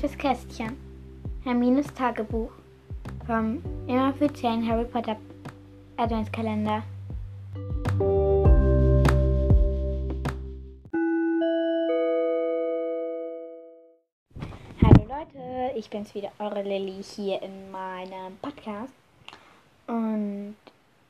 Neuntes Kästchen. Hermines Tagebuch. Vom inoffiziellen Harry Potter Adventskalender. Hallo Leute, ich bin's wieder, eure Lilly hier in meinem Podcast. Und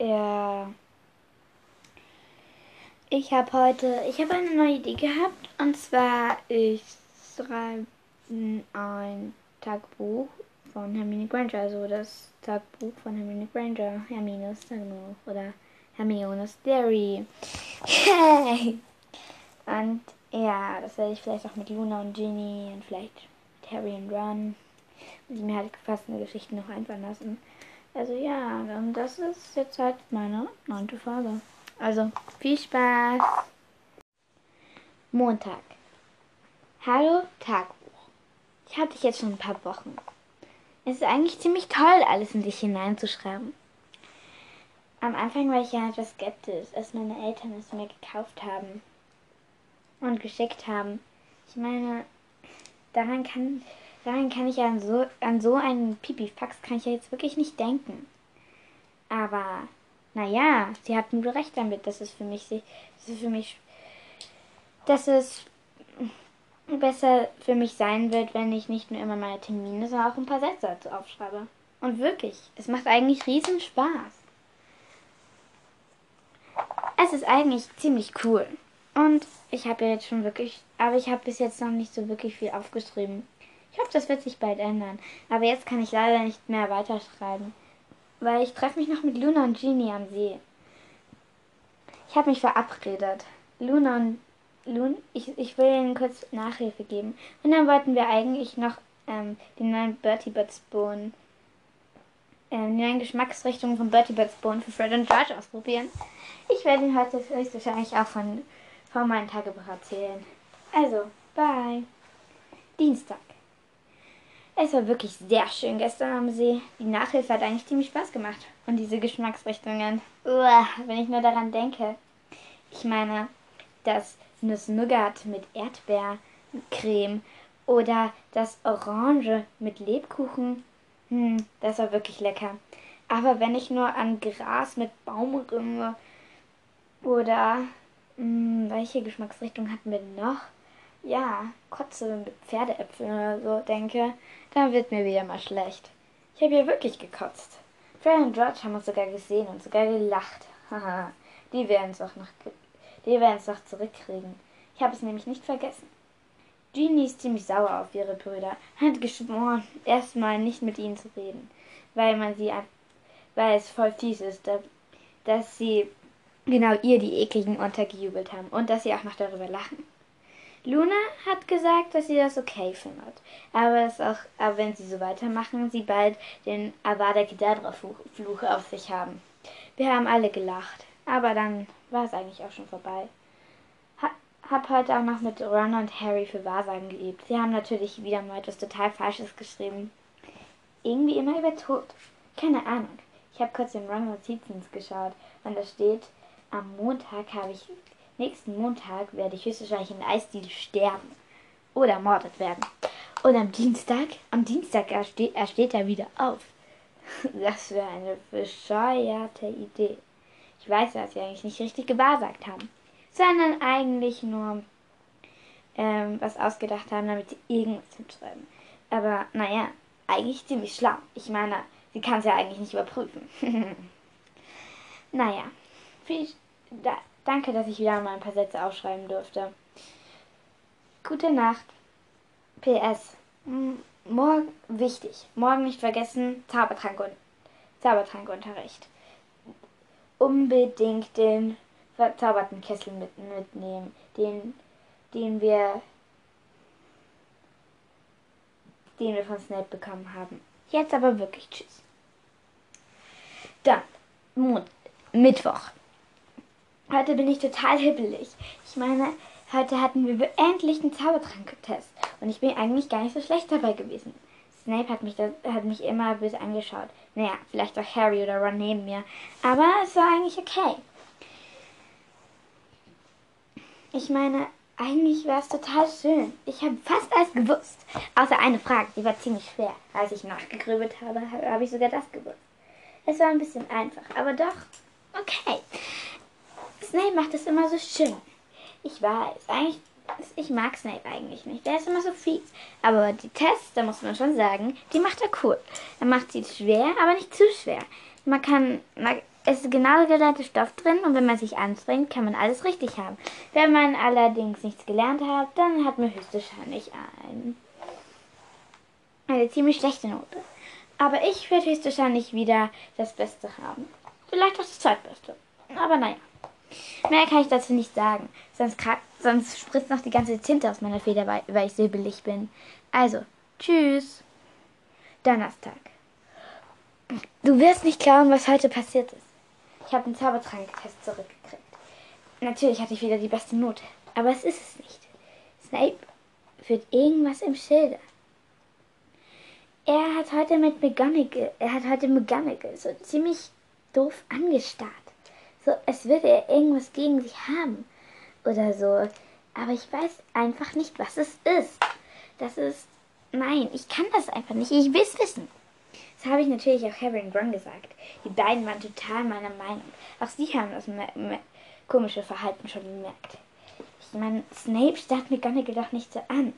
ja, ich habe heute, ich habe eine neue Idee gehabt. Und zwar, ich schreibe ein Tagebuch von Hermine Granger, also das Tagebuch von Hermine Granger, Hermines Tagebuch oder Hermione's Diary. Yay! Und ja, das werde ich vielleicht auch mit Luna und Ginny und vielleicht mit Harry und Ron. Und die mir halt passende Geschichten noch einfallen lassen. Also ja, das ist jetzt halt meine neunte Folge. Also viel Spaß! Montag. Hallo Tagebuch. Ich hatte dich jetzt schon ein paar Wochen. Es ist eigentlich ziemlich toll, alles in dich hineinzuschreiben. Am Anfang war ich ja etwas skeptisch, als meine Eltern es mir gekauft haben und geschickt haben. Ich meine, daran kann, daran kann ich an so, an so einen Pipifax kann ich ja jetzt wirklich nicht denken. Aber, naja, sie hatten wohl recht damit, dass es für mich, dass es für mich, dass es besser für mich sein wird, wenn ich nicht nur immer meine Termine, sondern auch ein paar Sätze dazu aufschreibe. Und wirklich, es macht eigentlich riesen Spaß. Es ist eigentlich ziemlich cool. Und ich habe ja jetzt schon wirklich, aber ich habe bis jetzt noch nicht so wirklich viel aufgeschrieben. Ich hoffe, das wird sich bald ändern. Aber jetzt kann ich leider nicht mehr weiterschreiben. Weil ich treffe mich noch mit Luna und Genie am See. Ich habe mich verabredet. Luna und Lun, ich, ich will Ihnen kurz Nachhilfe geben. Und dann wollten wir eigentlich noch ähm, die neuen Bertie Butts Bohnen, ähm, die neuen Geschmacksrichtungen von Bertie Butts Bohnen für Fred und George ausprobieren. Ich werde Ihnen heute höchstwahrscheinlich auch von, von meinem Tagebuch erzählen. Also, bye. Dienstag. Es war wirklich sehr schön gestern am See. Die Nachhilfe hat eigentlich ziemlich Spaß gemacht. Und diese Geschmacksrichtungen, uah, wenn ich nur daran denke. Ich meine, das Nuss-Nougat mit Erdbeercreme oder das Orange mit Lebkuchen. Hm, das war wirklich lecker. Aber wenn ich nur an Gras mit Baumringe oder hm, welche Geschmacksrichtung hatten wir noch? Ja, Kotze mit Pferdeäpfeln oder so denke, dann wird mir wieder mal schlecht. Ich habe ja wirklich gekotzt. Fred und George haben uns sogar gesehen und sogar gelacht. Haha, die werden es auch noch die werden es doch zurückkriegen. Ich habe es nämlich nicht vergessen. Jeannie ist ziemlich sauer auf ihre Brüder, hat geschworen, erstmal nicht mit ihnen zu reden, weil man sie, weil es voll fies ist, dass sie genau ihr die ekligen untergejubelt haben und dass sie auch noch darüber lachen. Luna hat gesagt, dass sie das okay findet, aber, es auch, aber wenn sie so weitermachen, sie bald den Avada Kedavra Fluch auf sich haben. Wir haben alle gelacht, aber dann war es eigentlich auch schon vorbei. Ha, hab heute auch noch mit Ron und Harry für Wahrsagen geübt. Sie haben natürlich wieder mal etwas total Falsches geschrieben. Irgendwie immer über Tod. Keine Ahnung. Ich habe kurz in Ron Notizen geschaut und da steht, am Montag habe ich, nächsten Montag werde ich höchstwahrscheinlich in Eisdiel sterben oder ermordet werden. Und am Dienstag, am Dienstag ersteht, er steht er wieder auf. Das wäre eine bescheuerte Idee. Ich weiß, dass sie eigentlich nicht richtig gewahrsagt haben, sondern eigentlich nur ähm, was ausgedacht haben, damit sie irgendwas hinschreiben. Aber naja, eigentlich ziemlich schlau. Ich meine, sie kann es ja eigentlich nicht überprüfen. naja, viel, da, danke, dass ich wieder mal ein paar Sätze aufschreiben durfte. Gute Nacht. PS. Morgen, wichtig, morgen nicht vergessen, Zaubertrank und Zaubertrankunterricht unbedingt den verzauberten Kessel mit, mitnehmen, den, den wir den wir von Snape bekommen haben. Jetzt aber wirklich tschüss. Dann, Mond, Mittwoch. Heute bin ich total hibbelig. Ich meine, heute hatten wir endlich einen Zaubertrank-Test. Und ich bin eigentlich gar nicht so schlecht dabei gewesen. Snape hat mich, das, hat mich immer böse angeschaut. Naja, vielleicht auch Harry oder Ron neben mir. Aber es war eigentlich okay. Ich meine, eigentlich war es total schön. Ich habe fast alles gewusst. Außer eine Frage, die war ziemlich schwer. Als ich nachgegrübelt habe, habe ich sogar das gewusst. Es war ein bisschen einfach, aber doch okay. Snape macht es immer so schön. Ich weiß, eigentlich, ich mag Snape eigentlich nicht. Der ist immer so fies. Aber die Tests, da muss man schon sagen, die macht er cool. Er macht sie schwer, aber nicht zu schwer. Man kann, man, es ist genau gleiche Stoff drin und wenn man sich anstrengt, kann man alles richtig haben. Wenn man allerdings nichts gelernt hat, dann hat man höchstwahrscheinlich ein, eine ziemlich schlechte Note. Aber ich werde höchstwahrscheinlich wieder das Beste haben. Vielleicht auch das Zweitbeste. Aber naja. Mehr kann ich dazu nicht sagen. Sonst, sonst spritzt noch die ganze Tinte aus meiner Feder, weil, ich silbelig bin. Also, tschüss. Donnerstag. Du wirst nicht glauben, was heute passiert ist. Ich habe den Zaubertrank-Test zurückgekriegt. Natürlich hatte ich wieder die beste Note, aber es ist es nicht. Snape führt irgendwas im Schilde. Er hat heute mit McGonagall, er hat heute McGonagall so ziemlich doof angestarrt. So, als würde er irgendwas gegen sich haben oder so. Aber ich weiß einfach nicht, was es ist. Das ist, nein, ich kann das einfach nicht. Ich will es wissen. Das habe ich natürlich auch Harry und Ron gesagt. Die beiden waren total meiner Meinung. Auch sie haben das komische Verhalten schon bemerkt. Ich meine, Snape starrt McGonagall doch nicht so an.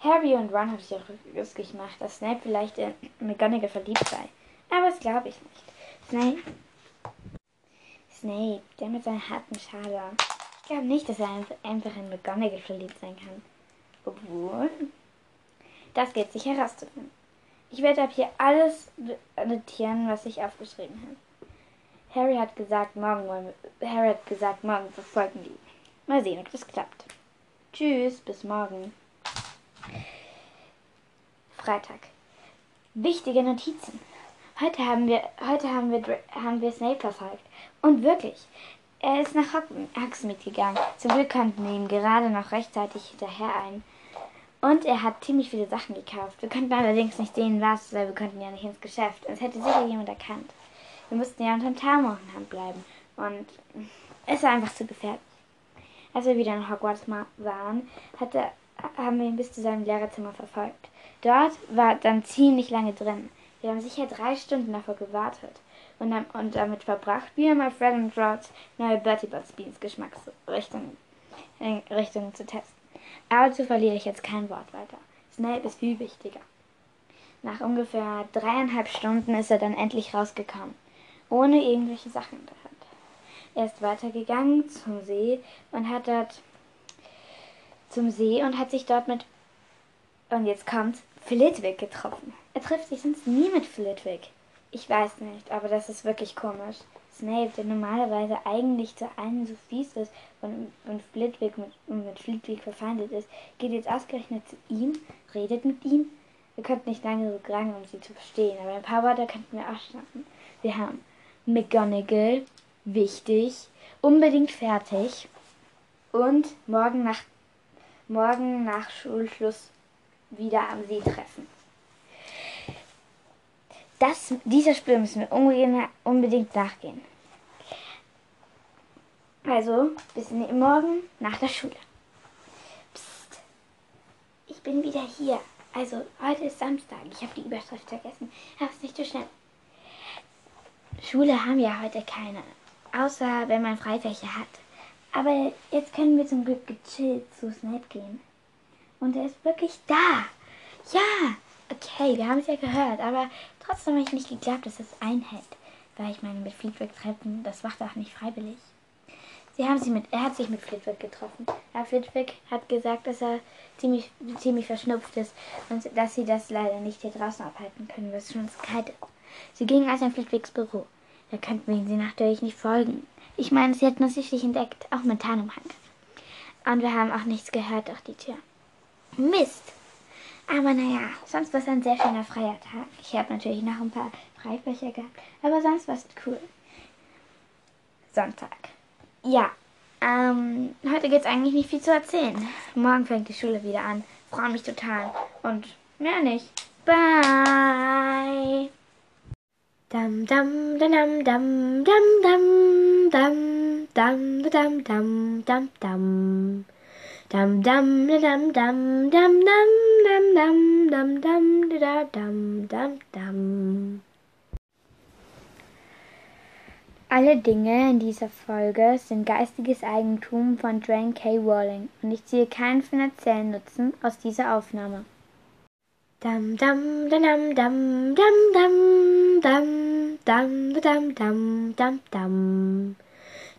Harry und Ron haben sich auch lustig gemacht, dass Snape vielleicht in McGonagall verliebt sei. Aber das glaube ich nicht. Snape? Snape, der mit seiner harten Schale. Ich glaube nicht, dass er einfach in McGonagall verliebt sein kann. Obwohl, das geht sich herauszufinden. Ich werde ab hier alles notieren, was ich aufgeschrieben habe. Harry hat gesagt, morgen wollen wir, Harry hat gesagt, morgen verfolgen die. Mal sehen, ob das klappt. Tschüss, bis morgen. Freitag. Wichtige Notizen. Heute haben wir, heute haben wir, haben wir Snape verfolgt. Und wirklich, er ist nach Hogsmeade gegangen. Zum Glück konnten wir ihm gerade noch rechtzeitig hinterher ein. Und er hat ziemlich viele Sachen gekauft. Wir konnten allerdings nicht sehen, was, weil wir konnten ja nicht ins Geschäft. Es hätte sicher jemand erkannt. Wir mussten ja unter dem Tarnmorgenhand bleiben. Und es war einfach zu gefährlich. Als wir wieder in Hogwarts waren, hatte, haben wir ihn bis zu seinem Lehrerzimmer verfolgt. Dort war dann ziemlich lange drin. Wir haben sicher drei Stunden davor gewartet und, dann, und damit verbracht, wie immer Fred und George neue Bertie Bots Beans Geschmacksrichtungen Richtungen zu testen. Aber dazu verliere ich jetzt kein Wort weiter. Snape ist viel wichtiger. Nach ungefähr dreieinhalb Stunden ist er dann endlich rausgekommen, ohne irgendwelche Sachen in der Hand. Er ist weitergegangen zum See und hat dort zum See und hat sich dort mit und jetzt kommt Flitwick getroffen. Er trifft sich sonst nie mit Flitwick. Ich weiß nicht, aber das ist wirklich komisch. Snape, der normalerweise eigentlich zu allen so fies ist und, und Flitwick mit, mit Flitwick verfeindet ist, geht jetzt ausgerechnet zu ihm, redet mit ihm. Wir könnten nicht lange so gerangen, um sie zu verstehen, aber ein paar Worte könnten wir auch schaffen. Wir haben McGonagall, wichtig, unbedingt fertig und morgen nach, morgen nach Schulschluss wieder am See treffen. Das, dieser Spiel müssen wir unbedingt nachgehen. Also, bis morgen nach der Schule. Psst. Ich bin wieder hier. Also, heute ist Samstag. Ich habe die Überschrift vergessen. Ist nicht so schnell. Schule haben wir heute keine. Außer wenn man Freifächer hat. Aber jetzt können wir zum Glück gechillt zu Snape gehen. Und er ist wirklich da. Ja, okay, wir haben es ja gehört. Aber trotzdem habe ich nicht geglaubt, dass es einhält. Weil ich meine, mit Flitwick treffen, das macht er auch nicht freiwillig. Sie haben sich mit, er hat sich mit Flitwick getroffen. Herr Flitwick hat gesagt, dass er ziemlich, ziemlich verschnupft ist und dass sie das leider nicht hier draußen abhalten können, weil es schon kalt ist. Sie gingen also in Flitwicks Büro. Da könnten wir sie natürlich nicht folgen. Ich meine, sie hätten uns sicherlich entdeckt, auch mit Tarnumhang. Und wir haben auch nichts gehört durch die Tür. Mist! Aber naja, sonst war es ein sehr schöner freier Tag. Ich habe natürlich noch ein paar Freifächer gehabt, aber sonst war es cool. Sonntag. Ja, ähm, heute gibt es eigentlich nicht viel zu erzählen. Morgen fängt die Schule wieder an. Freue mich total. Und mehr nicht. Bye. Dam dam dam dam dam dam dam dam dam dam dam dam dam dam dam dam dam dam dam dam dam dam da dam dam dam Alle Dinge in dieser Folge sind geistiges Eigentum von Joanne K. Rowling und ich ziehe keinen finanziellen Nutzen aus dieser Aufnahme. Dam dam dam dam dam dam dam dam dam dam dam dam dam